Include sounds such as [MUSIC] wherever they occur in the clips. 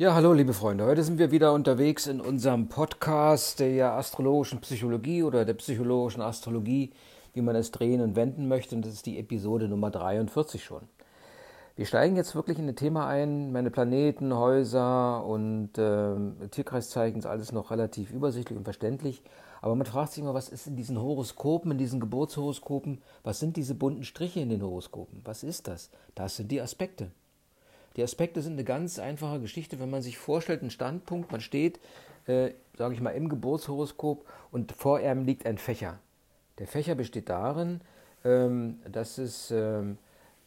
Ja, hallo liebe Freunde. Heute sind wir wieder unterwegs in unserem Podcast der astrologischen Psychologie oder der psychologischen Astrologie, wie man es drehen und wenden möchte. Und das ist die Episode Nummer 43 schon. Wir steigen jetzt wirklich in ein Thema ein. Meine Planeten, Häuser und äh, Tierkreiszeichen ist alles noch relativ übersichtlich und verständlich. Aber man fragt sich immer, was ist in diesen Horoskopen, in diesen Geburtshoroskopen, was sind diese bunten Striche in den Horoskopen? Was ist das? Das sind die Aspekte. Die Aspekte sind eine ganz einfache Geschichte, wenn man sich vorstellt, ein Standpunkt, man steht, äh, sage ich mal, im Geburtshoroskop und vor ihm liegt ein Fächer. Der Fächer besteht darin, ähm, dass es ähm,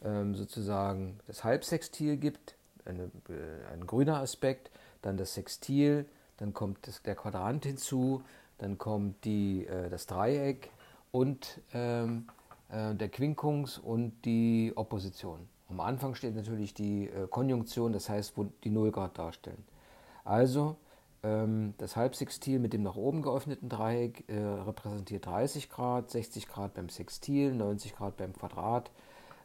ähm, sozusagen das Halbsextil gibt, eine, äh, ein grüner Aspekt, dann das Sextil, dann kommt das, der Quadrant hinzu, dann kommt die, äh, das Dreieck und ähm, äh, der Quinkungs und die Opposition. Am Anfang steht natürlich die äh, Konjunktion, das heißt, wo die Nullgrad darstellen. Also ähm, das Halbsextil mit dem nach oben geöffneten Dreieck äh, repräsentiert 30 Grad, 60 Grad beim Sextil, 90 Grad beim Quadrat,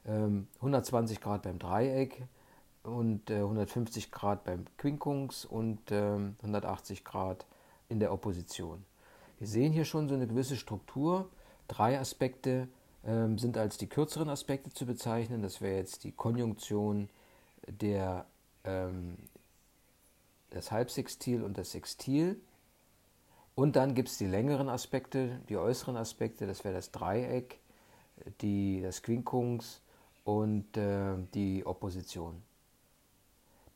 ähm, 120 Grad beim Dreieck und äh, 150 Grad beim Quinkungs und 180 ähm, Grad in der Opposition. Wir sehen hier schon so eine gewisse Struktur, drei Aspekte ähm, sind als die kürzeren Aspekte zu bezeichnen. Das wäre jetzt die Konjunktion der, ähm, das Halbsextil und das Sextil. Und dann gibt es die längeren Aspekte, die äußeren Aspekte, das wäre das Dreieck, die, das Quinkungs und äh, die Opposition.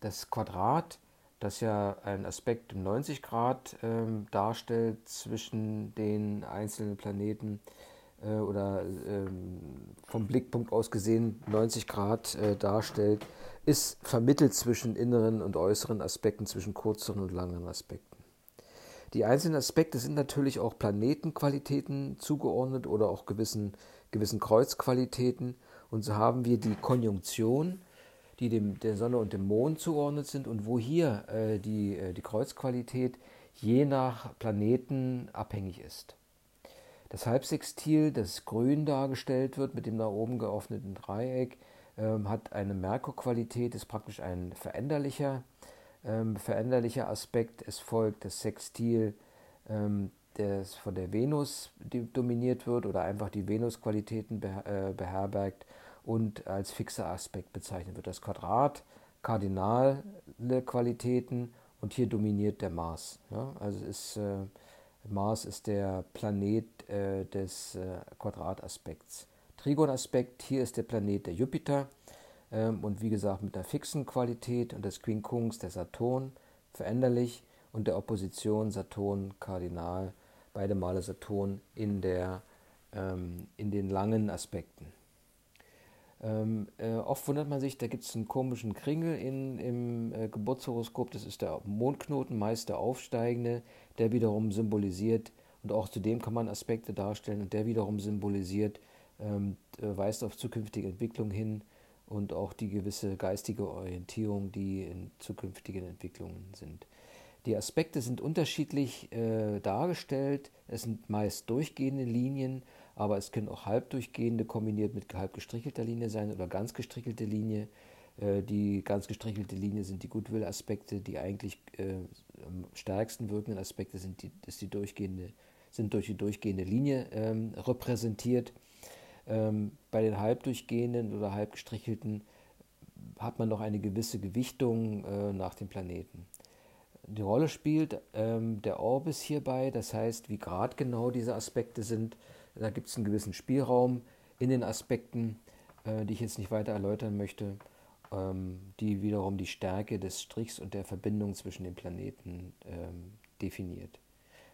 Das Quadrat, das ja einen Aspekt um 90 Grad ähm, darstellt zwischen den einzelnen Planeten, äh, oder ähm, vom Blickpunkt aus gesehen 90 Grad äh, darstellt, ist vermittelt zwischen inneren und äußeren Aspekten, zwischen kürzeren und langen Aspekten. Die einzelnen Aspekte sind natürlich auch Planetenqualitäten zugeordnet oder auch gewissen, gewissen Kreuzqualitäten. Und so haben wir die Konjunktion, die dem, der Sonne und dem Mond zugeordnet sind und wo hier äh, die, äh, die Kreuzqualität je nach Planeten abhängig ist. Das Halbsextil, das grün dargestellt wird mit dem nach oben geöffneten Dreieck, ähm, hat eine Merkurqualität, ist praktisch ein veränderlicher, ähm, veränderlicher Aspekt. Es folgt das Sextil, ähm, das von der Venus dominiert wird oder einfach die Venusqualitäten beher äh, beherbergt und als fixer Aspekt bezeichnet wird. Das Quadrat, kardinale Qualitäten und hier dominiert der Mars. Ja? Also es ist äh, Mars ist der Planet äh, des äh, Quadrataspekts. Trigonaspekt, hier ist der Planet der Jupiter ähm, und wie gesagt mit einer fixen Qualität und des Quincunx der Saturn, veränderlich und der Opposition Saturn kardinal, beide Male Saturn in, der, ähm, in den langen Aspekten. Ähm, äh, oft wundert man sich, da gibt es einen komischen Kringel in, im äh, Geburtshoroskop, das ist der Mondknoten, meist der aufsteigende, der wiederum symbolisiert, und auch zu dem kann man Aspekte darstellen, und der wiederum symbolisiert, ähm, äh, weist auf zukünftige Entwicklung hin und auch die gewisse geistige Orientierung, die in zukünftigen Entwicklungen sind. Die Aspekte sind unterschiedlich äh, dargestellt, es sind meist durchgehende Linien aber es können auch halbdurchgehende kombiniert mit halb gestrichelter Linie sein oder ganz gestrichelte Linie. Äh, die ganz gestrichelte Linie sind die Goodwill-Aspekte, die eigentlich äh, am stärksten wirkenden Aspekte sind, die, ist die durchgehende, sind durch die durchgehende Linie ähm, repräsentiert. Ähm, bei den halbdurchgehenden oder halb gestrichelten hat man noch eine gewisse Gewichtung äh, nach dem Planeten. Die Rolle spielt ähm, der Orbis hierbei, das heißt, wie gradgenau diese Aspekte sind, da gibt es einen gewissen Spielraum in den Aspekten, äh, die ich jetzt nicht weiter erläutern möchte, ähm, die wiederum die Stärke des Strichs und der Verbindung zwischen den Planeten ähm, definiert.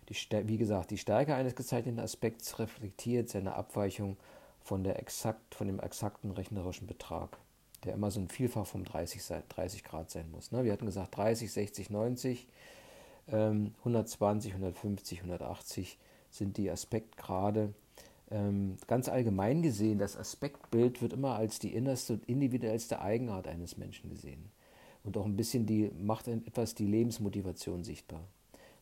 Die, wie gesagt, die Stärke eines gezeichneten Aspekts reflektiert seine Abweichung von, der exakt, von dem exakten rechnerischen Betrag, der immer so ein Vielfach vom 30, 30 Grad sein muss. Ne? Wir hatten gesagt 30, 60, 90, ähm, 120, 150, 180 sind die Aspektgrade ganz allgemein gesehen, das Aspektbild wird immer als die innerste und individuellste Eigenart eines Menschen gesehen. Und auch ein bisschen die, macht etwas die Lebensmotivation sichtbar.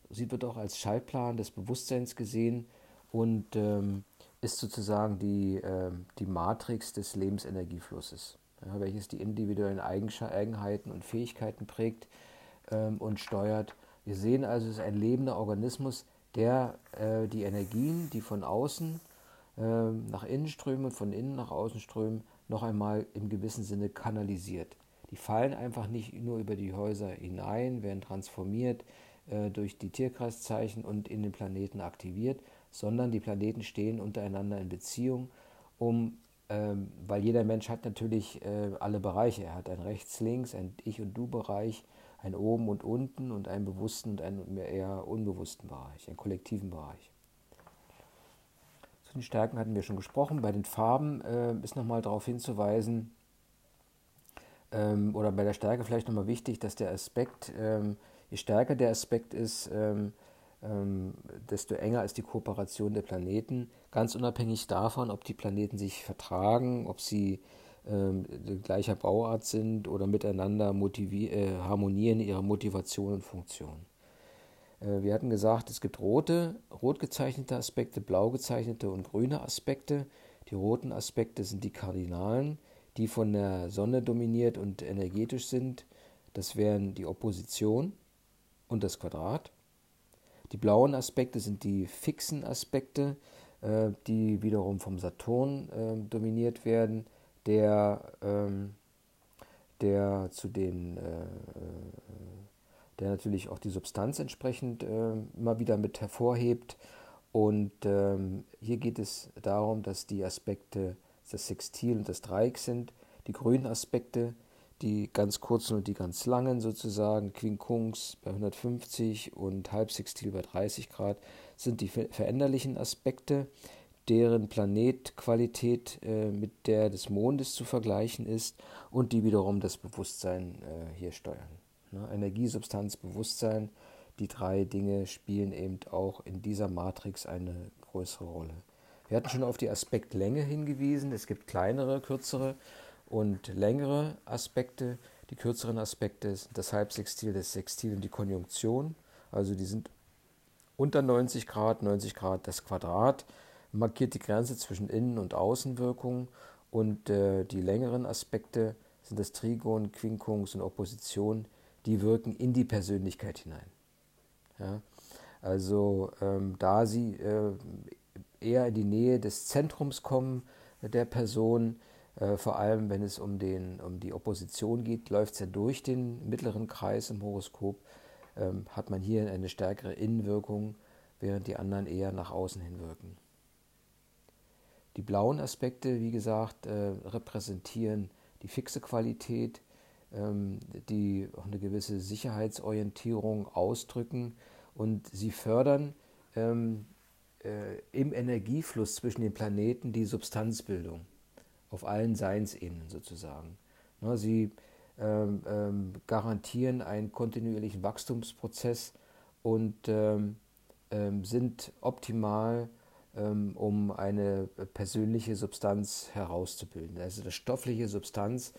Sie wird auch als Schaltplan des Bewusstseins gesehen und ähm, ist sozusagen die, äh, die Matrix des Lebensenergieflusses, ja, welches die individuellen Eigenheiten und Fähigkeiten prägt, ähm, und steuert. Wir sehen also, es ist ein lebender Organismus, der äh, die Energien, die von außen nach innen strömen und von innen nach außen strömen, noch einmal im gewissen Sinne kanalisiert. Die fallen einfach nicht nur über die Häuser hinein, werden transformiert äh, durch die Tierkreiszeichen und in den Planeten aktiviert, sondern die Planeten stehen untereinander in Beziehung, um, ähm, weil jeder Mensch hat natürlich äh, alle Bereiche. Er hat ein Rechts-Links, ein Ich- und Du-Bereich, ein Oben und Unten und einen bewussten und einen eher unbewussten Bereich, einen kollektiven Bereich. Den Stärken hatten wir schon gesprochen. Bei den Farben äh, ist nochmal darauf hinzuweisen, ähm, oder bei der Stärke vielleicht nochmal wichtig, dass der Aspekt, ähm, je stärker der Aspekt ist, ähm, ähm, desto enger ist die Kooperation der Planeten, ganz unabhängig davon, ob die Planeten sich vertragen, ob sie ähm, gleicher Bauart sind oder miteinander äh, harmonieren ihre Motivation und Funktion. Äh, wir hatten gesagt, es gibt rote, rot gezeichnete Aspekte, blau gezeichnete und grüne Aspekte. Die roten Aspekte sind die Kardinalen, die von der Sonne dominiert und energetisch sind. Das wären die Opposition und das Quadrat. Die blauen Aspekte sind die fixen Aspekte, äh, die wiederum vom Saturn äh, dominiert werden, der, ähm, der zu den, äh, der natürlich auch die Substanz entsprechend immer wieder mit hervorhebt. Und ähm, hier geht es darum, dass die Aspekte das Sextil und das Dreieck sind. Die grünen Aspekte die ganz kurzen und die ganz langen sozusagen, Quincunx bei 150 und Halbsextil bei 30 Grad, sind die veränderlichen Aspekte, deren Planetqualität äh, mit der des Mondes zu vergleichen ist und die wiederum das Bewusstsein äh, hier steuern. Ne? Energie, Substanz, Bewusstsein, die drei Dinge spielen eben auch in dieser Matrix eine größere Rolle. Wir hatten schon auf die Aspektlänge hingewiesen. Es gibt kleinere, kürzere und längere Aspekte. Die kürzeren Aspekte sind das Halbsextil, das Sextil und die Konjunktion. Also die sind unter 90 Grad, 90 Grad das Quadrat, markiert die Grenze zwischen Innen- und Außenwirkung. Und äh, die längeren Aspekte sind das Trigon, Quincunx und Opposition, die wirken in die Persönlichkeit hinein. Ja? Also ähm, da sie äh, eher in die Nähe des Zentrums kommen der Person, äh, vor allem, wenn es um, den, um die Opposition geht, läuft es ja durch den mittleren Kreis im Horoskop, ähm, hat man hier eine stärkere Innenwirkung, während die anderen eher nach außen hin wirken. Die blauen Aspekte, wie gesagt, äh, repräsentieren die fixe Qualität, die auch eine gewisse Sicherheitsorientierung ausdrücken und sie fördern ähm, äh, im Energiefluss zwischen den Planeten die Substanzbildung auf allen Seinsebenen sozusagen. Ne, sie ähm, ähm, garantieren einen kontinuierlichen Wachstumsprozess und ähm, ähm sind optimal, ähm, um eine persönliche Substanz herauszubilden. Also die stoffliche Substanz,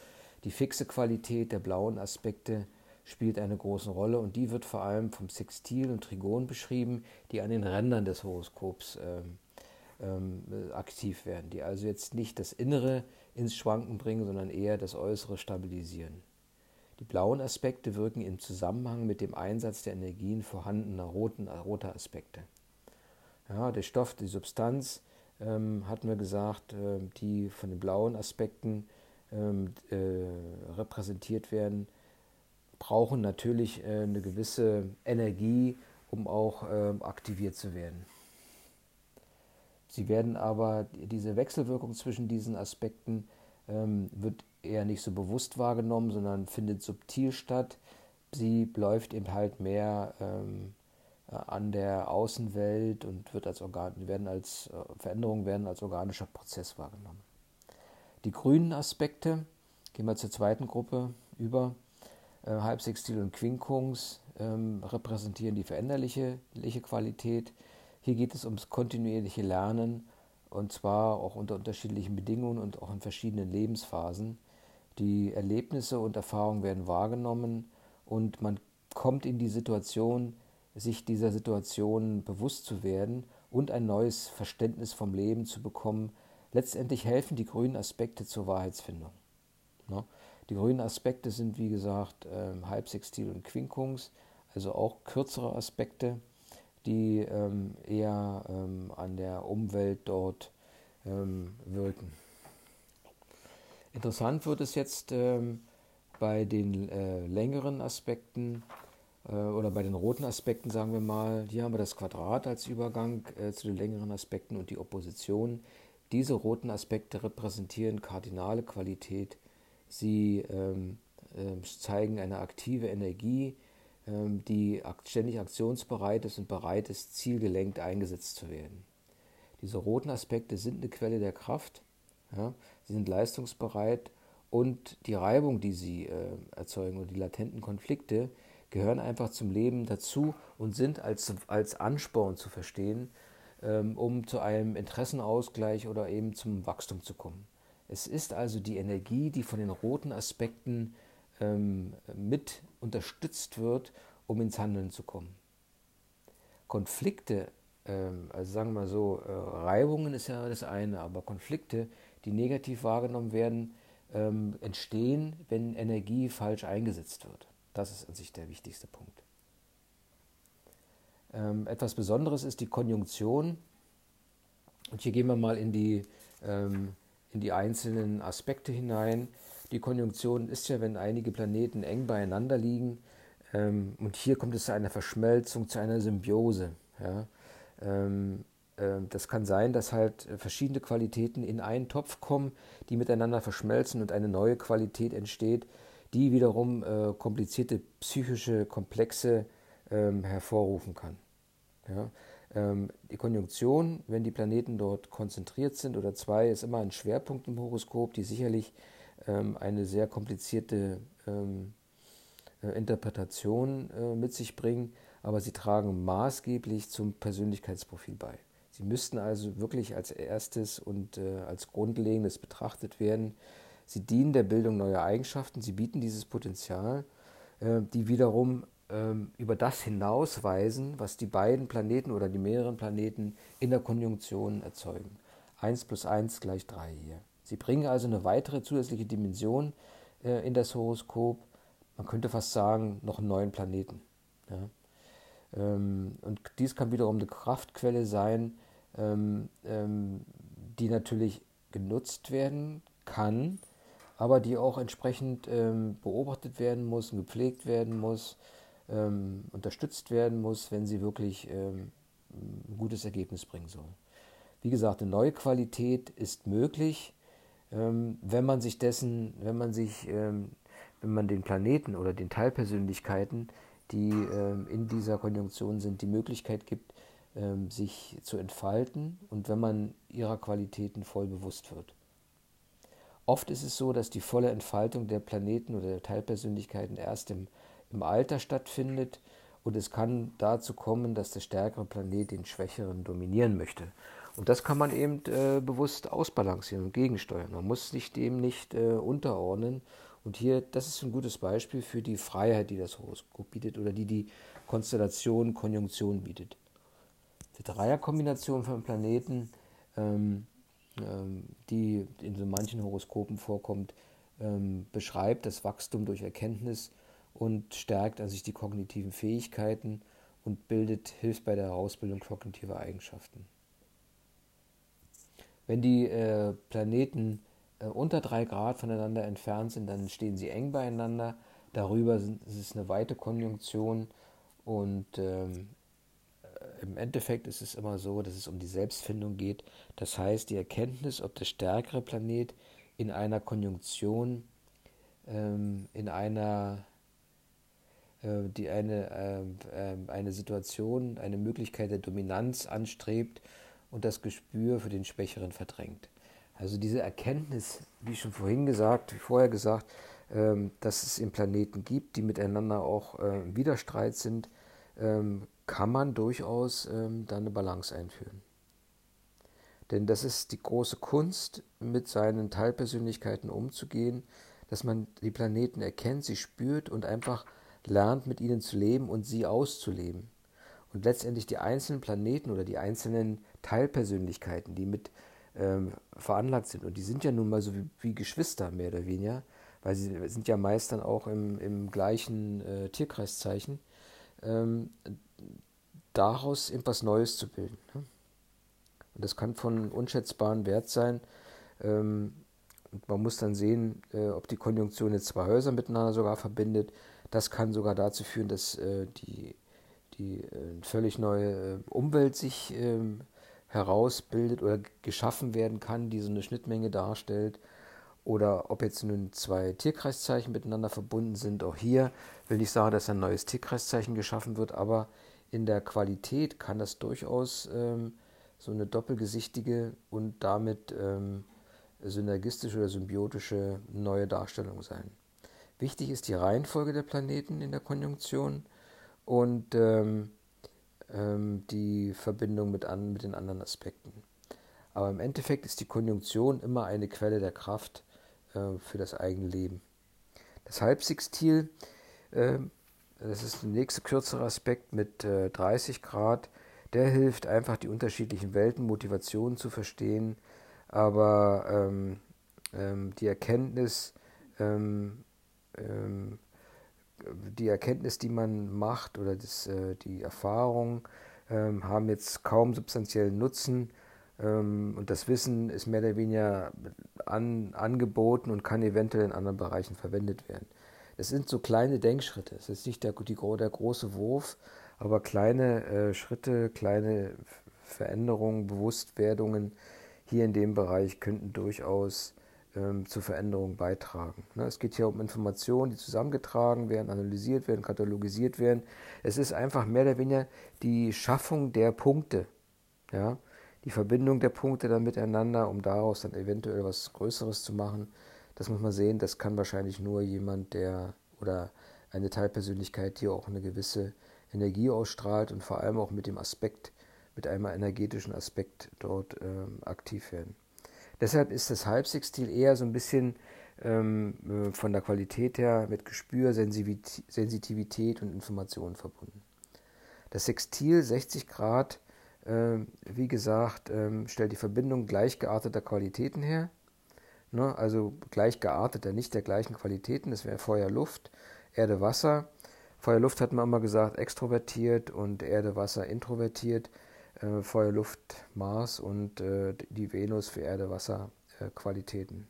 die fixe Qualität der blauen Aspekte spielt eine große Rolle und die wird vor allem vom Sextil und Trigon beschrieben, die an den Rändern des Horoskops ähm, ähm, aktiv werden, die also jetzt nicht das Innere ins Schwanken bringen, sondern eher das Äußere stabilisieren. Die blauen Aspekte wirken im Zusammenhang mit dem Einsatz der Energien vorhandener roten, roter Aspekte. Ja, der Stoff, die Substanz, ähm, hatten wir gesagt, äh, die von den blauen Aspekten ähm, äh, repräsentiert werden, brauchen natürlich äh, eine gewisse Energie, um auch äh, aktiviert zu werden. Sie werden aber, diese Wechselwirkung zwischen diesen Aspekten ähm, wird eher nicht so bewusst wahrgenommen, sondern findet subtil statt. Sie läuft eben halt mehr ähm, äh, an der Außenwelt und wird als Organ, werden als äh, Veränderungen werden als organischer Prozess wahrgenommen. Die grünen Aspekte, gehen wir zur zweiten Gruppe über, äh, Halbsextil und Quincunx ähm, repräsentieren die veränderliche Qualität hier geht es ums kontinuierliche Lernen und zwar auch unter unterschiedlichen Bedingungen und auch in verschiedenen Lebensphasen. Die Erlebnisse und Erfahrungen werden wahrgenommen und man kommt in die Situation, sich dieser Situation bewusst zu werden und ein neues Verständnis vom Leben zu bekommen. Letztendlich helfen die grünen Aspekte zur Wahrheitsfindung. Ne? Die grünen Aspekte sind, wie gesagt, ähm, Halbsextil und Quinkунgs, also auch kürzere Aspekte, die ähm, eher ähm, an der Umwelt dort wirken. Interessant wird es jetzt bei den äh, längeren Aspekten äh, oder bei den roten Aspekten, sagen wir mal. Hier haben wir das Quadrat als Übergang äh, zu den längeren Aspekten und die Opposition. Diese roten Aspekte repräsentieren kardinale Qualität Sie ähm, äh, zeigen eine aktive Energie, ähm, die ständig aktionsbereit ist und bereit ist, zielgelenkt eingesetzt zu werden. Diese roten Aspekte sind eine Quelle der Kraft, ja, sie sind leistungsbereit und die Reibung, die sie äh, erzeugen oder die latenten Konflikte, gehören einfach zum Leben dazu und sind als, als Ansporn zu verstehen, um zu einem Interessenausgleich oder eben zum Wachstum zu kommen. Es ist also die Energie, die von den roten Aspekten ähm, mit unterstützt wird, um ins Handeln zu kommen. Konflikte, ähm, also sagen wir mal so, äh, Reibungen ist ja das eine, aber Konflikte, die negativ wahrgenommen werden, ähm, entstehen, wenn Energie falsch eingesetzt wird. Das ist an sich der wichtigste Punkt. Ähm, etwas Besonderes ist die Konjunktion. Und hier gehen wir mal in die ähm, in die einzelnen Aspekte hinein. Die Konjunktion ist ja, wenn einige Planeten eng beieinander liegen. Ähm, und hier kommt es zu einer Verschmelzung, zu einer Symbiose. Ja. Äh, das kann sein, dass halt verschiedene Qualitäten in einen Topf kommen, die miteinander verschmelzen und eine neue Qualität entsteht, die wiederum äh, komplizierte psychische Komplexe ähm, hervorrufen kann. Ja. Ähm, die Konjunktion, wenn die Planeten dort konzentriert sind oder zwei, ist immer ein Schwerpunkt im Horoskop, die sicherlich ähm, eine sehr komplizierte ähm, äh, Interpretation äh, mit sich bringen, aber sie tragen maßgeblich zum Persönlichkeitsprofil bei. Sie müssten also wirklich als erstes und äh, als Grundlegendes betrachtet werden. Sie dienen der Bildung neuer Eigenschaften, sie bieten dieses Potenzial, die wiederum ähm, über das hinausweisen, was die beiden Planeten oder die mehreren Planeten in der Konjunktion erzeugen. 1 plus 1 gleich 3 hier. Sie bringen also eine weitere zusätzliche Dimension äh, in das Horoskop. Man könnte fast sagen, noch einen neuen Planeten. Ja. Ähm, und dies kann wiederum eine Kraftquelle sein, ähm, ähm, die natürlich genutzt werden kann, aber die auch entsprechend ähm, beobachtet werden muss und gepflegt werden muss ähm, unterstützt werden muss, wenn sie wirklich ähm, ein gutes Ergebnis bringen soll. Wie gesagt, eine neue Qualität ist möglich, ähm, wenn man sich dessen, wenn man sich, ähm, wenn man den Planeten oder den Teilpersönlichkeiten, die ähm, in dieser Konjunktion sind, die Möglichkeit gibt, ähm, sich zu entfalten und wenn man ihrer Qualitäten voll bewusst wird. Oft ist es so, dass die volle Entfaltung der Planeten oder der Teilpersönlichkeiten erst im im Alter stattfindet und es kann dazu kommen, dass der stärkere Planet den schwächeren dominieren möchte. Und das kann man eben äh, bewusst ausbalancieren und gegensteuern. Man muss sich dem nicht äh, unterordnen. Und hier, das ist ein gutes Beispiel für die Freiheit, die das Horoskop bietet oder die die Konstellation, Konjunktion bietet. Die Dreierkombination von Planeten, ähm, ähm, die in so manchen Horoskopen vorkommt, ähm, beschreibt das Wachstum durch Erkenntnis und stärkt an sich die kognitiven Fähigkeiten und bildet, hilft bei der Herausbildung kognitiver Eigenschaften. Wenn die äh, Planeten äh, unter drei Grad voneinander entfernt sind, dann stehen sie eng beieinander. Darüber sind, ist es eine weite Konjunktion und ähm, äh, im Endeffekt ist es immer so, dass es um die Selbstfindung geht. Das heißt, die Erkenntnis, ob der stärkere Planet in einer Konjunktion, ähm, in einer die eine, ähm, ähm, eine Situation, eine Möglichkeit der Dominanz anstrebt und das Gespür für den Schwächeren verdrängt. Also diese Erkenntnis, wie schon vorhin gesagt, wie vorher gesagt, ähm, dass es im Planeten gibt, die miteinander auch äh, im Widerstreit sind, kann man durchaus da eine Balance einführen. Denn das ist die große Kunst, mit seinen Teilpersönlichkeiten umzugehen, dass man die Planeten erkennt, sie spürt und einfach lernt mit ihnen zu leben und sie auszuleben. Und letztendlich die einzelnen Planeten oder die einzelnen Teilpersönlichkeiten, die mit ähm, veranlagt sind, und die sind ja nun mal so wie, wie Geschwister mehr oder weniger, weil sie sind ja meist dann auch im, im gleichen äh, Tierkreiszeichen, ähm, daraus etwas Neues zu bilden. Ne? Und das kann von unschätzbarem Wert sein. Ähm, und man muss dann sehen, äh, ob die Konjunktion jetzt zwei Häuser miteinander sogar verbindet. Das kann sogar dazu führen, dass äh, die, die äh, völlig neue äh, Umwelt sich ähm, herausbildet oder geschaffen werden kann, die so eine Schnittmenge darstellt. Oder ob jetzt nun zwei Tierkreiszeichen miteinander verbunden sind. Auch hier will ich sagen, dass ein neues Tierkreiszeichen geschaffen wird, aber in der Qualität kann das durchaus ähm, so eine doppelgesichtige und damit ähm, synergistische oder symbiotische neue Darstellung sein. Wichtig ist die Reihenfolge der Planeten in der Konjunktion und ähm, ähm, die Verbindung mit, an, mit den anderen Aspekten. Aber im Endeffekt ist die Konjunktion immer eine Quelle der Kraft äh, für das eigene Leben. Das Halbsextil, äh, das ist der nächste kürzere Aspekt mit äh, 30 Grad, der hilft einfach die unterschiedlichen Welten, Motivationen zu verstehen, aber ähm, ähm, die Erkenntnis, ähm, ähm die Erkenntnis, die man macht oder das, äh, die Erfahrung ähm, haben jetzt kaum substanziellen Nutzen ähm, und das Wissen ist mehr oder weniger an, angeboten und kann eventuell in anderen Bereichen verwendet werden. Es sind so kleine Denkschritte. Es ist nicht der, die, der große Wurf, aber kleine äh, Schritte, kleine Veränderungen, Bewusstwerdungen hier in dem Bereich könnten durchaus ähm, zur Veränderung beitragen. Ne, es geht hier um Informationen, die zusammengetragen werden, analysiert werden, katalogisiert werden. Es ist einfach mehr oder weniger die Schaffung der Punkte. Ja? die Verbindung der Punkte dann miteinander, um daraus dann eventuell was Größeres zu machen. Das muss man sehen, das kann wahrscheinlich nur jemand, der oder eine Teilpersönlichkeit, die auch eine gewisse Energie ausstrahlt und vor allem auch mit dem Aspekt, mit einem energetischen Aspekt dort ähm, aktiv werden. Deshalb ist das Halbsextil eher so ein bisschen ähm, äh, von der Qualität her mit Gespür, Sensitivität und Informationen verbunden. Das Sextil 60 Grad ähm, wie gesagt, ähm, stellt die Verbindung gleichgearteter Qualitäten her. Ne? Also gleichgearteter, nicht der gleichen Qualitäten. Das wäre Feuer, Luft, Erde, Wasser. Feuer, Luft hat man immer gesagt extrovertiert und Erde, Wasser introvertiert. Äh, Feuer, Luft, Mars und äh, die Venus für Erde, Wasser äh, Qualitäten.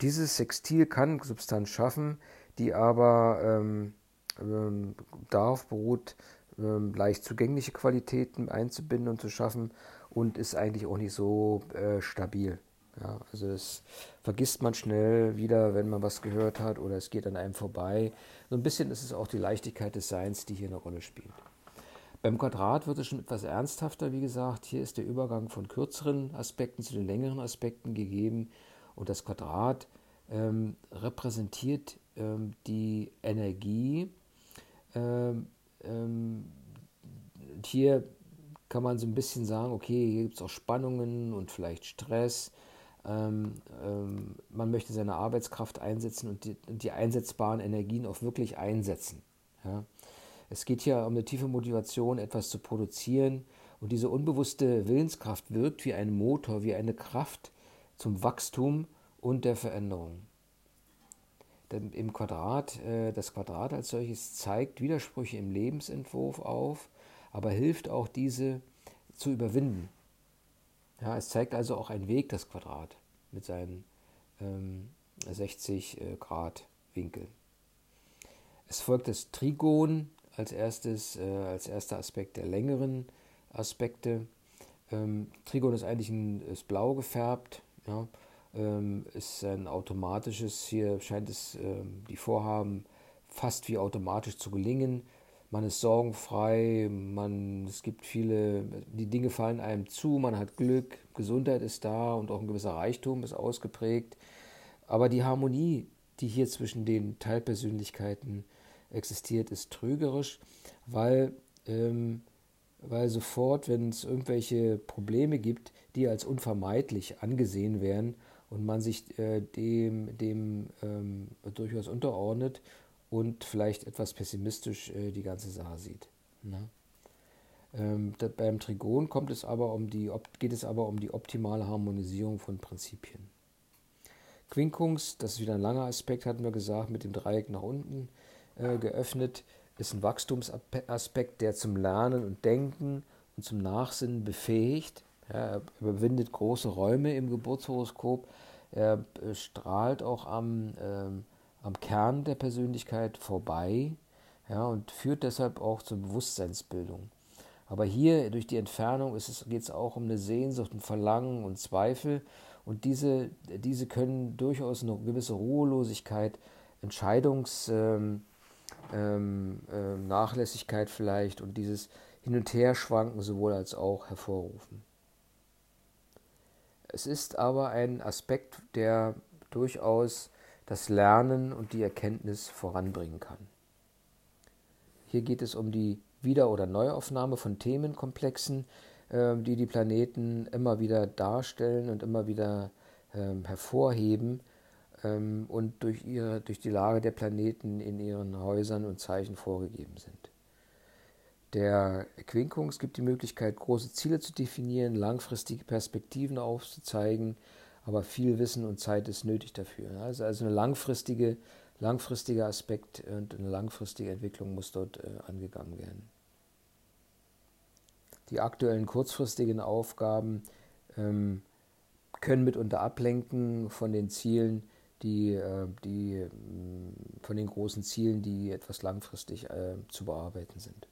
Dieses Sextil kann Substanz schaffen, die aber ähm, ähm, darauf beruht, ähm, leicht zugängliche Qualitäten einzubinden und zu schaffen und ist eigentlich auch nicht so äh, stabil. Ja, also das vergisst man schnell wieder, wenn man was gehört hat oder es geht an einem vorbei. So ein bisschen ist es auch die Leichtigkeit des Seins, die hier eine Rolle spielt. Beim Quadrat wird es schon etwas ernsthafter, wie gesagt. Hier ist der Übergang von kürzeren Aspekten zu den längeren Aspekten gegeben und das Quadrat ähm, repräsentiert ähm, die Energie, ähm, ähm, hier kann man so ein bisschen sagen, okay, hier gibt es auch Spannungen und vielleicht Stress. Ähm, ähm, man möchte seine Arbeitskraft einsetzen und die, die, einsetzbaren Energien auch wirklich einsetzen. Ja? Es geht hier um eine tiefe Motivation, etwas zu produzieren und diese unbewusste Willenskraft wirkt wie ein Motor, wie eine Kraft zum Wachstum und der Veränderung im Quadrat, äh, das Quadrat als solches zeigt Widersprüche im Lebensentwurf auf, aber hilft auch diese zu überwinden. Ja, es zeigt also auch einen Weg, das Quadrat, mit seinen ähm, 60 äh, Grad Winkel. Es folgt das Trigon als, erstes, äh, als erster Aspekt der längeren Aspekte. Ähm, Trigon ist eigentlich ein, ist blau gefärbt. Ja, ähm, ist ein automatisches, hier scheint es ähm, die Vorhaben fast wie automatisch zu gelingen. Man ist sorgenfrei, man, es gibt viele, die Dinge fallen einem zu, man hat Glück, Gesundheit ist da und auch ein gewisser Reichtum ist ausgeprägt. Aber die Harmonie, die hier zwischen den Teilpersönlichkeiten existiert, ist trügerisch, weil, ähm, weil sofort, wenn es irgendwelche Probleme gibt, die als unvermeidlich angesehen werden, und man sich äh, dem, dem ähm, durchaus unterordnet und vielleicht etwas pessimistisch äh, die ganze Sache sieht. Ne? Ähm, beim Trigon kommt es aber um die, geht es aber um die optimale Harmonisierung von Prinzipien. Quincunx, das ist wieder ein langer Aspekt, hatten wir gesagt, mit dem Dreieck nach unten äh, geöffnet, ist ein Wachstumsaspekt, der zum Lernen und Denken und zum Nachsinnen befähigt. Ja, er überwindet große Räume im Geburtshoroskop. Er äh, strahlt auch am, ähm, am Kern der Persönlichkeit vorbei ja, und führt deshalb auch zur Bewusstseinsbildung. Aber hier durch die Entfernung geht es auch um eine Sehnsucht, ein Verlangen und Zweifel. Und diese, diese können durchaus eine gewisse Ruhelosigkeit, Entscheidungsnachlässigkeit ähm, ähm, äh, vielleicht und dieses Hin- und Herschwanken sowohl als auch hervorrufen. Es ist aber ein Aspekt, der durchaus das Lernen und die Erkenntnis voranbringen kann. Hier geht es um die Wieder- oder Neuaufnahme von Themenkomplexen, ähm, die die Planeten immer wieder darstellen und immer wieder ähm, hervorheben und durch, ihre, durch die Lage der Planeten in ihren Häusern und Zeichen vorgegeben sind. Der Quinkung gibt die Möglichkeit, große Ziele zu definieren, langfristige Perspektiven aufzuzeigen, aber viel Wissen und Zeit ist nötig dafür. Also, also eine langfristige, langfristiger Aspekt und eine langfristige Entwicklung muss dort äh, angegangen werden. Die aktuellen kurzfristigen Aufgaben ähm, können mitunter ablenken von den Zielen, die, äh, die äh, von den großen Zielen, die etwas langfristig äh, zu bearbeiten sind.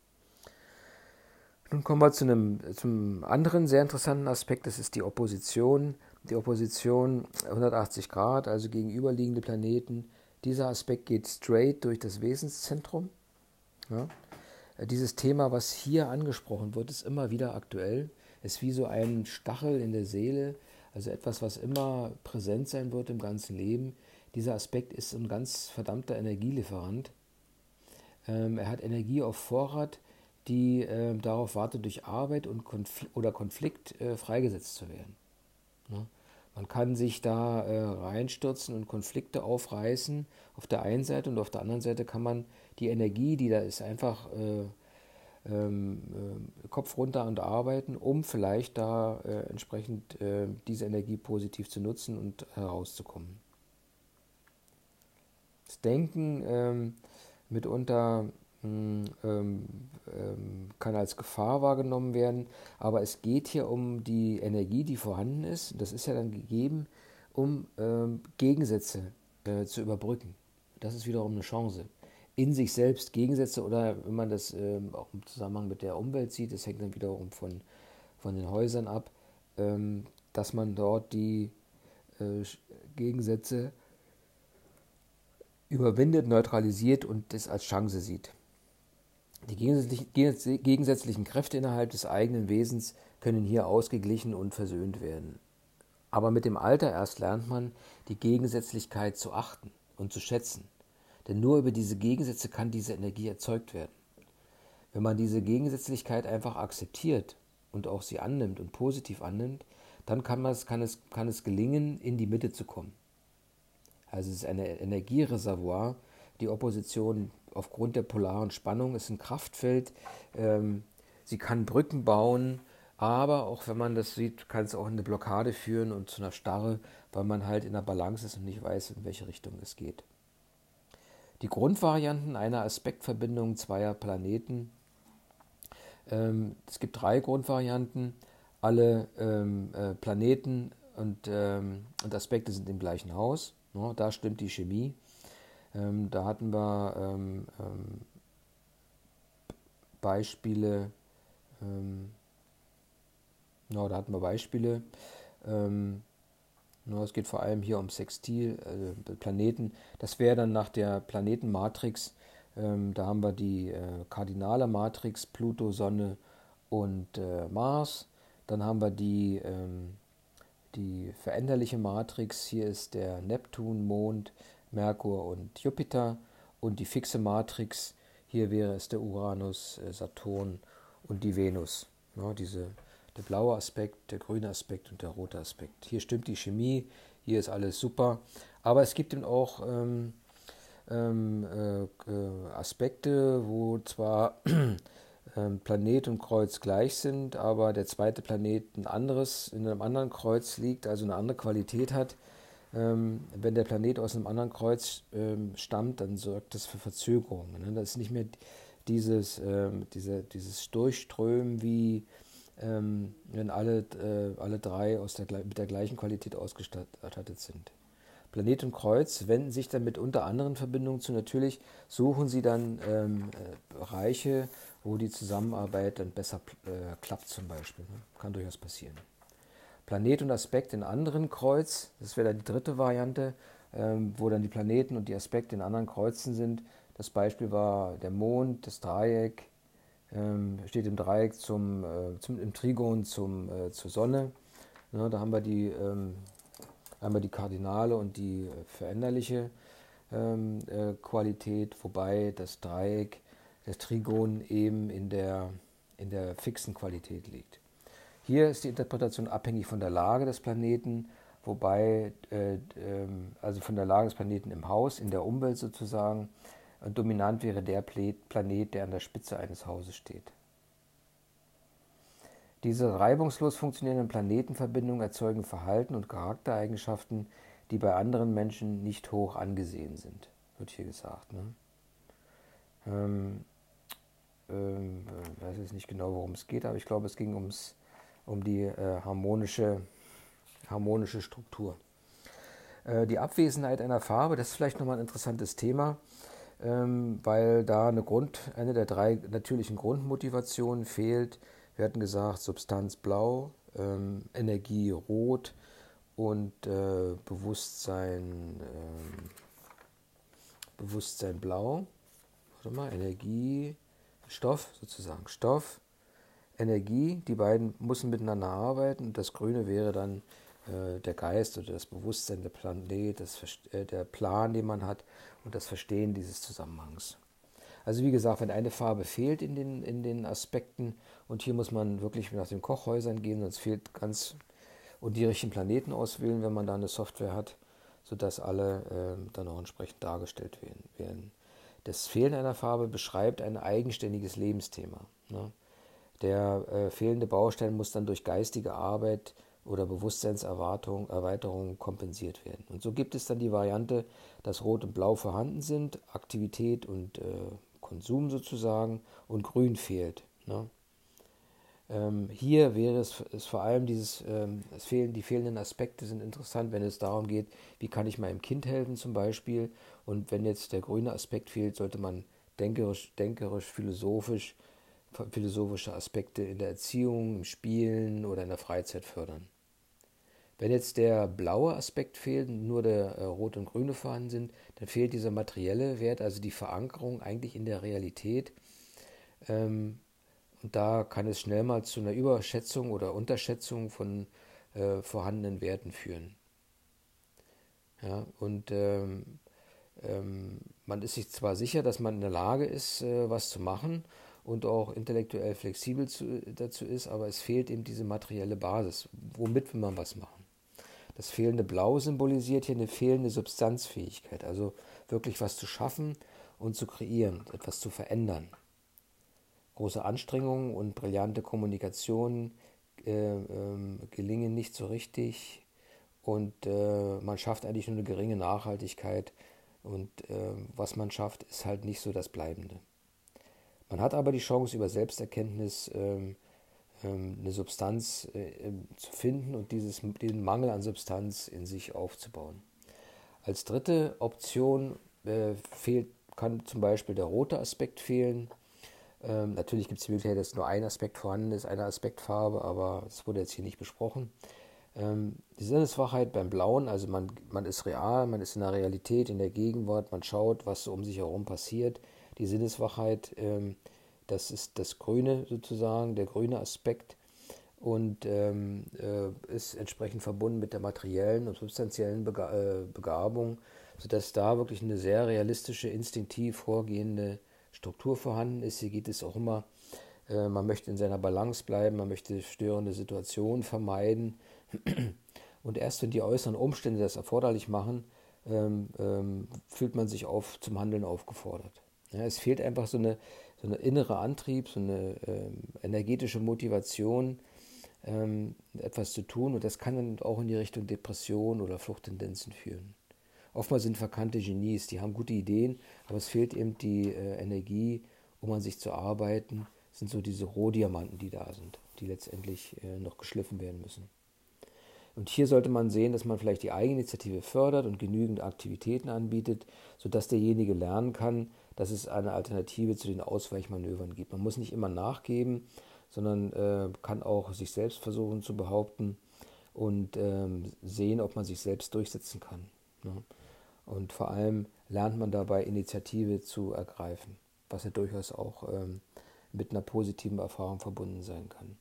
Nun kommen wir zu einem zum anderen sehr interessanten Aspekt, das ist die Opposition. Die Opposition 180 Grad, also gegenüberliegende Planeten. Dieser Aspekt geht straight durch das Wesenszentrum. Ja. Dieses Thema, was hier angesprochen wird, ist immer wieder aktuell. Es ist wie so ein Stachel in der Seele, also etwas, was immer präsent sein wird im ganzen Leben. Dieser Aspekt ist ein ganz verdammter Energielieferant. Ähm, er hat Energie auf Vorrat die äh, darauf wartet, durch Arbeit und Konfl oder Konflikt äh, freigesetzt zu werden. Ne? Man kann sich da äh, reinstürzen und Konflikte aufreißen auf der einen Seite und auf der anderen Seite kann man die Energie, die da ist, einfach äh, ähm, äh, Kopf runter und arbeiten, um vielleicht da äh, entsprechend diese Energie positiv zu nutzen und herauszukommen. Das Denken ähm, mitunter hm, ähm, ähm, kann als Gefahr wahrgenommen werden, aber es geht hier um die Energie, die vorhanden ist. Das ist ja dann gegeben, um ähm, Gegensätze äh, zu überbrücken. Das ist wiederum eine Chance. In sich selbst Gegensätze oder wenn man das ähm, auch im Zusammenhang mit der Umwelt sieht, das hängt dann wiederum von, von den Häusern ab, ähm, dass man dort die äh, Gegensätze überwindet, neutralisiert und das als Chance sieht. Die gegensätzlichen Kräfte innerhalb des eigenen Wesens können hier ausgeglichen und versöhnt werden. Aber mit dem Alter erst lernt man, die Gegensätzlichkeit zu achten und zu schätzen. Denn nur über diese Gegensätze kann diese Energie erzeugt werden. Wenn man diese Gegensätzlichkeit einfach akzeptiert und auch sie annimmt und positiv annimmt, dann kann, man, kann, es, kann es gelingen, in die Mitte zu kommen. Also es ist ein Energiereservoir, die Opposition aufgrund der polaren Spannung ist ein Kraftfeld. Ähm, sie kann Brücken bauen, aber auch wenn man das sieht, kann es auch in eine Blockade führen und zu einer Starre, weil man halt in der Balance ist und nicht weiß, in welche Richtung es geht. Die Grundvarianten einer Aspektverbindung zweier Planeten. Ähm, es gibt drei Grundvarianten. Alle ähm, äh, Planeten und, ähm, und Aspekte sind im gleichen Haus. No, da stimmt die Chemie. Ähm, da hatten wir ähm, ähm, Beispiele, no, da hatten wir Beispiele. Ähm, es geht vor allem hier um Sextil, äh, Planeten. Das wäre dann nach der Planetenmatrix. Ähm, da haben wir die äh, kardinale Matrix, Pluto, Sonne und äh, Mars. Dann haben wir die, die veränderliche Matrix. Hier ist der Neptun, Mond, Merkur und Jupiter und die fixe Matrix, hier wäre es der Uranus, äh, Saturn und die Venus. Ja, diese, der blaue Aspekt, der grüne Aspekt und der rote Aspekt. Hier stimmt die Chemie, hier ist alles super, aber es gibt eben auch ähm, ähm, äh, äh Aspekte, wo zwar [CLEARS THROAT] ähm, Planet und Kreuz gleich sind, aber der zweite Planet ein anderes, in einem anderen Kreuz liegt, also eine andere Qualität hat. Ähm, wenn der Planet aus einem anderen Kreuz ähm, stammt, dann sorgt das für Verzögerungen. Ne? Das ist nicht mehr dieses, ähm, diese, dieses Durchströmen, wie ähm, wenn alle, äh, alle drei aus der, mit der gleichen Qualität ausgestattet sind. Planet und Kreuz wenden sich dann mit unter anderen Verbindungen zu. Natürlich suchen sie dann ähm, äh, Bereiche, wo die Zusammenarbeit dann besser äh, klappt zum Beispiel. Ne? Kann durchaus passieren. Planet und Aspekt in anderen Kreuz, das wäre dann die dritte Variante, ähm, wo dann die Planeten und die Aspekte in anderen Kreuzen sind. Das Beispiel war der Mond, das Dreieck, ähm, steht im Dreieck zum, äh, zum, im Trigon zum, äh, zur Sonne. Ja, da haben wir die, ähm, einmal die kardinale und die äh, veränderliche ähm, äh, Qualität, wobei das Dreieck, das Trigon eben in der, in der fixen Qualität liegt. Hier ist die Interpretation abhängig von der Lage des Planeten, wobei, äh, ähm, also von der Lage des Planeten im Haus, in der Umwelt sozusagen, dominant wäre der Planet, der an der Spitze eines Hauses steht. Diese reibungslos funktionierenden Planetenverbindungen erzeugen Verhalten und Charaktereigenschaften, die bei anderen Menschen nicht hoch angesehen sind, wird hier gesagt. Ne? Ähm, ähm, ich weiß jetzt nicht genau, worum es geht, aber ich glaube, es ging ums um die äh, harmonische, harmonische Struktur. Äh, die Abwesenheit einer Farbe, das ist vielleicht nochmal ein interessantes Thema, weil da eine, Grund, eine der drei natürlichen Grundmotivationen fehlt. Wir hatten gesagt, Substanz blau, ähm, Energie rot und äh, Bewusstsein, ähm, Bewusstsein blau. Warte mal, Energie, Stoff sozusagen, Stoff, Energie, die beiden müssen miteinander arbeiten das Grüne wäre dann äh, der Geist oder das Bewusstsein, der Planet, das, äh, der Plan, den man hat und das Verstehen dieses Zusammenhangs. Also wie gesagt, wenn eine Farbe fehlt in den, in den Aspekten und hier muss man wirklich nach den Kochhäusern gehen, sonst fehlt ganz und die richtigen Planeten auswählen, wenn man da eine Software hat, sodass alle äh, dann auch entsprechend dargestellt werden. Das Fehlen einer Farbe beschreibt ein eigenständiges Lebensthema. Ne? Der äh, fehlende Baustein muss dann durch geistige Arbeit oder Bewusstseinserweiterung Erweiterung kompensiert werden. Und so gibt es dann die Variante, dass Rot und Blau vorhanden sind, Aktivität und äh, Konsum sozusagen und Grün fehlt. Ne? Ähm, hier wäre es, es, vor allem dieses, ähm, es fehlen, die fehlenden Aspekte sind interessant, wenn es darum geht, wie kann ich meinem Kind helfen zum Beispiel. Und wenn jetzt der grüne Aspekt fehlt, sollte man denkerisch, denkerisch philosophisch philosophische Aspekte in der Erziehung, im Spielen oder in der Freizeit fördern. Wenn jetzt der blaue Aspekt fehlt und nur der äh, rote und grüne vorhanden sind, dann fehlt dieser materielle Wert, also die Verankerung eigentlich in der Realität. Ähm, und da kann es schnell mal zu einer Überschätzung oder Unterschätzung von äh, vorhandenen Werten führen. Ja, und ähm, ähm, man ist sich zwar sicher, dass man in der Lage ist, äh, was zu machen, und auch intellektuell flexibel zu, dazu ist, aber es fehlt eben diese materielle Basis. Womit will man was machen? Das fehlende Blau symbolisiert hier eine fehlende Substanzfähigkeit, also wirklich was zu schaffen und zu kreieren, etwas zu verändern. Große Anstrengungen und brillante Kommunikation äh, äh, gelingen nicht so richtig und äh, man schafft eigentlich nur eine geringe Nachhaltigkeit und äh, was man schafft, ist halt nicht so das Bleibende. Man hat aber die Chance, über Selbsterkenntnis ähm, ähm, eine Substanz äh, ähm, zu finden und dieses, den Mangel an Substanz in sich aufzubauen. Als dritte Option äh, fehlt, kann zum Beispiel der rote Aspekt fehlen. Ähm, natürlich gibt es die Möglichkeit, dass nur ein Aspekt vorhanden ist, eine Aspektfarbe, aber das wurde jetzt hier nicht besprochen. Ähm, die Sinneswachheit beim Blauen, also man, man ist real, man ist in der Realität, in der Gegenwart, man schaut, was so um sich herum passiert die Sinneswachheit, ähm, das ist das Grüne sozusagen, der grüne Aspekt und ähm, äh, ist entsprechend verbunden mit der materiellen und substanziellen Bega äh, Begabung, sodass da wirklich eine sehr realistische, instinktiv vorgehende Struktur vorhanden ist. Hier geht es auch immer, äh, man möchte in seiner Balance bleiben, man möchte störende Situationen vermeiden. [CLEARS THROAT] Und erst wenn die äußeren Umstände das erforderlich machen, ähm, ähm, fühlt man sich auf, zum Handeln aufgefordert. Ja, es fehlt einfach so eine, so eine innere Antrieb, so eine ähm, energetische Motivation, ähm, etwas zu tun und das kann dann auch in die Richtung Depression oder Fluchttendenzen führen. Oftmals sind verkannte Genies, die haben gute Ideen, aber es fehlt eben die äh, Energie, um an sich zu arbeiten. Das sind so diese Rohdiamanten, die da sind, die letztendlich äh, noch geschliffen werden müssen. Und hier sollte man sehen, dass man vielleicht die Eigeninitiative fördert und genügend Aktivitäten anbietet, sodass derjenige lernen kann, dass es eine Alternative zu den Ausweichmanövern gibt. Man muss nicht immer nachgeben, sondern äh, kann auch sich selbst versuchen zu behaupten und ähm, sehen, ob man sich selbst durchsetzen kann. Ne? Und vor allem lernt man dabei, Initiative zu ergreifen, was ja durchaus auch ähm, mit einer positiven Erfahrung verbunden sein kann.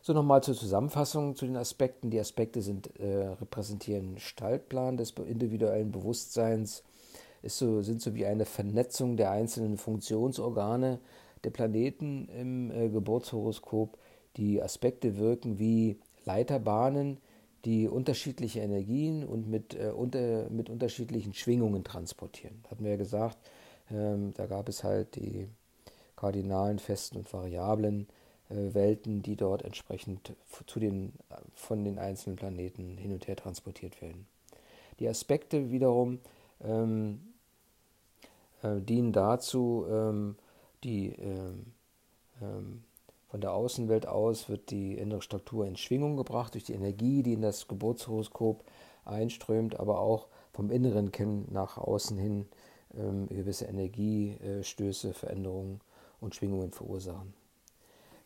So nochmal zur Zusammenfassung zu den Aspekten. Die Aspekte sind, äh, repräsentieren Gestaltplan des individuellen Bewusstseins, ist so, sind so wie eine Vernetzung der einzelnen Funktionsorgane der Planeten im äh, Geburtshoroskop. Die Aspekte wirken wie Leiterbahnen, die unterschiedliche Energien und mit, äh, unter, mit unterschiedlichen Schwingungen transportieren. Hatten wir ja gesagt, ähm, da gab es halt die kardinalen, festen und variablen äh, Welten, die dort entsprechend zu den, von den einzelnen Planeten hin und her transportiert werden. Die Aspekte wiederum ähm, äh, dienen dazu, ähm, die ähm, ähm, von der Außenwelt aus wird die innere Struktur in Schwingung gebracht durch die Energie, die in das Geburtshoroskop einströmt, aber auch vom Inneren können nach außen hin ähm, gewisse Energiestöße, Veränderungen und Schwingungen verursachen.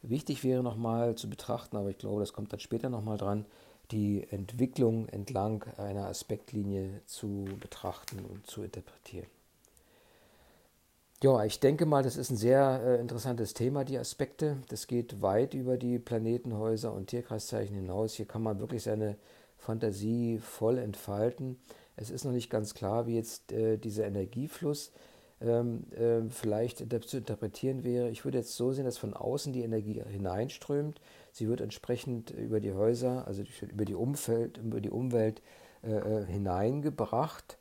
Wichtig wäre nochmal zu betrachten, aber ich glaube, das kommt dann später nochmal dran, die Entwicklung entlang einer Aspektlinie zu betrachten und zu interpretieren. Ja, ich denke mal, das ist ein sehr äh, interessantes Thema, die Aspekte. Das geht weit über die Planetenhäuser und Tierkreiszeichen hinaus. Hier kann man wirklich seine Fantasie voll entfalten. Es ist noch nicht ganz klar, wie jetzt äh, dieser Energiefluss ähm, äh, vielleicht zu interpretieren wäre. Ich würde jetzt so sehen, dass von außen die Energie hineinströmt. Sie wird entsprechend über die Häuser, also über die Umfeld, über die Umwelt äh, äh, hineingebracht,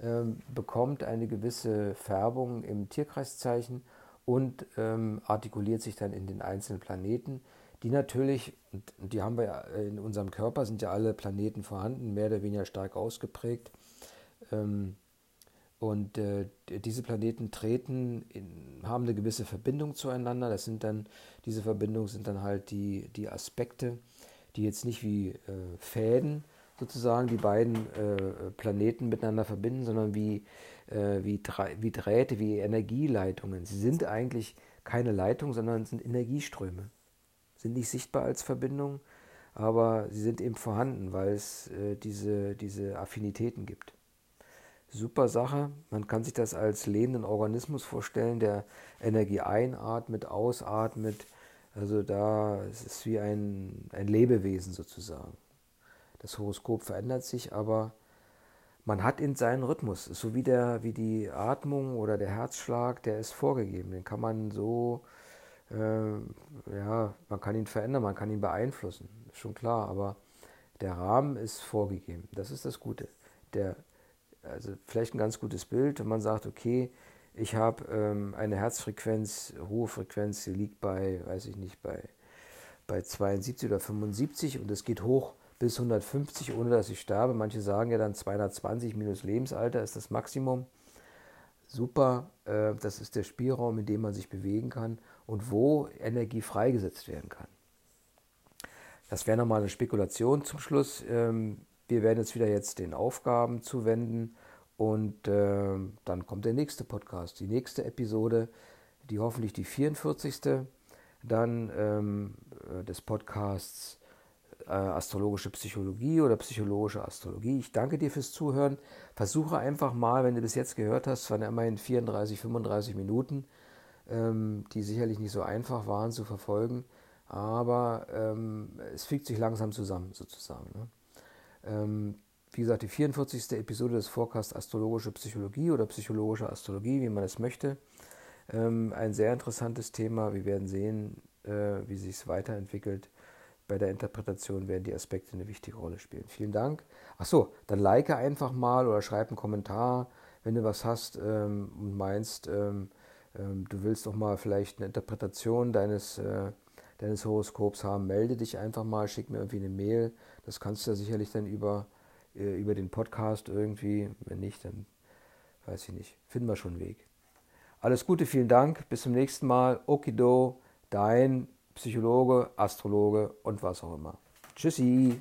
ähm, bekommt eine gewisse Färbung im Tierkreiszeichen und ähm, artikuliert sich dann in den einzelnen Planeten, die natürlich, und die haben wir ja in unserem Körper, sind ja alle Planeten vorhanden, mehr oder weniger stark ausgeprägt. Ähm, und äh, diese Planeten treten, in, haben eine gewisse Verbindung zueinander. Das sind dann, diese Verbindungen sind dann halt die, die Aspekte, die jetzt nicht wie äh, Fäden sozusagen die beiden äh, Planeten miteinander verbinden, sondern wie, äh, wie, wie Drähte, wie Energieleitungen. Sie sind eigentlich keine Leitung, sondern sind Energieströme. Sind nicht sichtbar als Verbindung, aber sie sind eben vorhanden, weil es äh, diese, diese Affinitäten gibt super Sache. Man kann sich das als lebenden Organismus vorstellen, der Energie einatmet, ausatmet. Also da ist es wie ein, ein Lebewesen sozusagen. Das Horoskop verändert sich, aber man hat in seinen Rhythmus, so wie, der, wie die Atmung oder der Herzschlag, der ist vorgegeben. Den kann man so, äh, ja, man kann ihn verändern, man kann ihn beeinflussen, ist schon klar, aber der Rahmen ist vorgegeben. Das ist das Gute. Der also vielleicht ein ganz gutes Bild, wenn man sagt, okay, ich habe ähm, eine Herzfrequenz, hohe Frequenz, die liegt bei, weiß ich nicht, bei, bei 72 oder 75 und es geht hoch bis 150, ohne dass ich sterbe. Manche sagen ja dann 220 minus Lebensalter ist das Maximum. Super, äh, das ist der Spielraum, in dem man sich bewegen kann und wo Energie freigesetzt werden kann. Das wäre nochmal eine Spekulation zum Schluss. Ähm, wir werden uns wieder jetzt den Aufgaben zuwenden und äh, dann kommt der nächste Podcast, die nächste Episode, die hoffentlich die 44. dann ähm, äh, des Podcasts äh, Astrologische Psychologie oder Psychologische Astrologie. Ich danke dir fürs Zuhören. Versuche einfach mal, wenn du bis jetzt gehört hast, waren immerhin 34, 35 Minuten, ähm, die sicherlich nicht so einfach waren zu verfolgen, aber ähm, es fügt sich langsam zusammen sozusagen. Ne? Ähm, wie gesagt, die 44. Episode des Forecast Astrologische Psychologie oder Psychologische Astrologie, wie man es möchte. Ähm, ein sehr interessantes Thema. Wir werden sehen, äh, wie sich es weiterentwickelt. Bei der Interpretation werden die Aspekte eine wichtige Rolle spielen. Vielen Dank. Achso, dann like einfach mal oder schreib einen Kommentar, wenn du was hast ähm, und meinst, ähm, ähm, du willst doch mal vielleicht eine Interpretation deines, äh, deines Horoskops haben, melde dich einfach mal, schick mir irgendwie eine Mail. Das kannst du ja sicherlich dann über, äh, über den Podcast irgendwie. Wenn nicht, dann weiß ich nicht. Finden wir schon einen Weg. Alles Gute, vielen Dank. Bis zum nächsten Mal. Okido, dein Psychologe, Astrologe und was auch immer. Tschüssi.